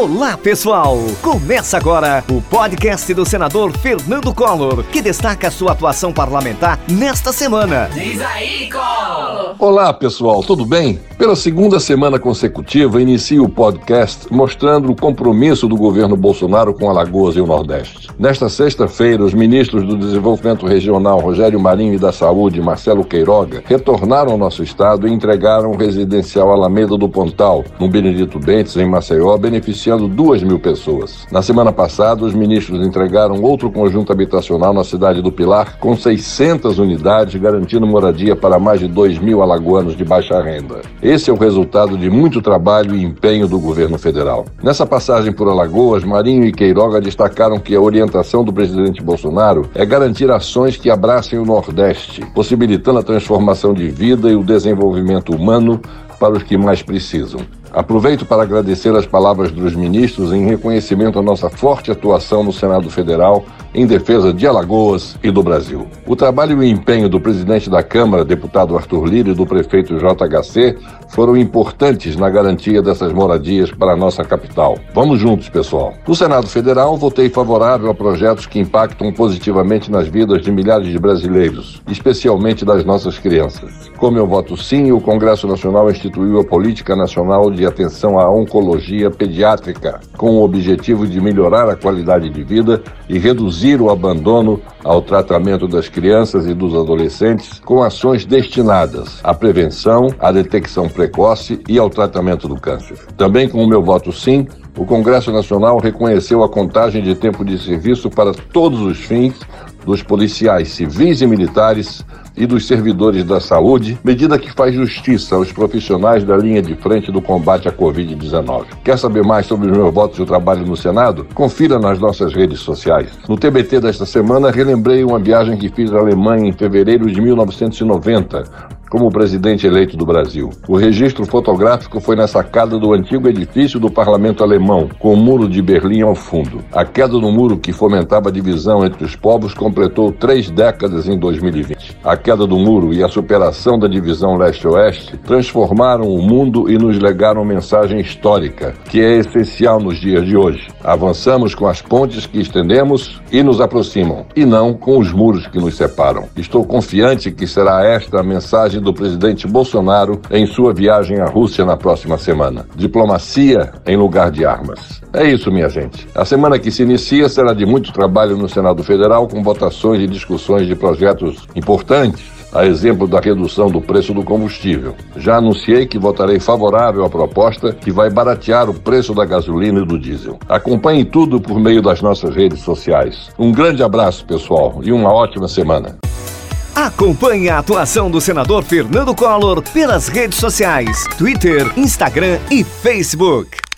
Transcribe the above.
Olá, pessoal! Começa agora o podcast do senador Fernando Collor, que destaca sua atuação parlamentar nesta semana. Diz aí, Collor! Olá, pessoal, tudo bem? Pela segunda semana consecutiva, inicio o podcast mostrando o compromisso do governo Bolsonaro com Alagoas e o Nordeste. Nesta sexta-feira, os ministros do Desenvolvimento Regional, Rogério Marinho, e da Saúde, Marcelo Queiroga, retornaram ao nosso estado e entregaram o residencial Alameda do Pontal, no Benedito Bentes, em Maceió, beneficiando beneficiando 2 mil pessoas. Na semana passada, os ministros entregaram outro conjunto habitacional na cidade do Pilar, com 600 unidades, garantindo moradia para mais de 2 mil alagoanos de baixa renda. Esse é o resultado de muito trabalho e empenho do governo federal. Nessa passagem por Alagoas, Marinho e Queiroga destacaram que a orientação do presidente Bolsonaro é garantir ações que abracem o Nordeste, possibilitando a transformação de vida e o desenvolvimento humano para os que mais precisam. Aproveito para agradecer as palavras dos ministros em reconhecimento à nossa forte atuação no Senado Federal em defesa de Alagoas e do Brasil. O trabalho e o empenho do presidente da Câmara, deputado Arthur Lira, e do prefeito JHC foram importantes na garantia dessas moradias para a nossa capital. Vamos juntos, pessoal. No Senado Federal, votei favorável a projetos que impactam positivamente nas vidas de milhares de brasileiros, especialmente das nossas crianças. Com meu voto sim, o Congresso Nacional instituiu a Política Nacional de Atenção à Oncologia Pediátrica, com o objetivo de melhorar a qualidade de vida e reduzir o abandono ao tratamento das crianças e dos adolescentes com ações destinadas à prevenção, à detecção precoce e ao tratamento do câncer. Também com o meu voto sim, o Congresso Nacional reconheceu a contagem de tempo de serviço para todos os fins dos policiais civis e militares e dos servidores da saúde, medida que faz justiça aos profissionais da linha de frente do combate à Covid-19. Quer saber mais sobre os meus votos de trabalho no Senado? Confira nas nossas redes sociais. No TBT desta semana, relembrei uma viagem que fiz à Alemanha em fevereiro de 1990 como presidente eleito do Brasil. O registro fotográfico foi na sacada do antigo edifício do parlamento alemão, com o muro de Berlim ao fundo. A queda do muro que fomentava a divisão entre os povos completou três décadas em 2020. A queda do muro e a superação da divisão leste-oeste transformaram o mundo e nos legaram mensagem histórica, que é essencial nos dias de hoje. Avançamos com as pontes que estendemos e nos aproximam, e não com os muros que nos separam. Estou confiante que será esta a mensagem do presidente Bolsonaro em sua viagem à Rússia na próxima semana. Diplomacia em lugar de armas. É isso, minha gente. A semana que se inicia será de muito trabalho no Senado Federal, com votações e discussões de projetos importantes a exemplo da redução do preço do combustível. Já anunciei que votarei favorável à proposta que vai baratear o preço da gasolina e do diesel. Acompanhe tudo por meio das nossas redes sociais. Um grande abraço, pessoal, e uma ótima semana. Acompanhe a atuação do senador Fernando Collor pelas redes sociais, Twitter, Instagram e Facebook.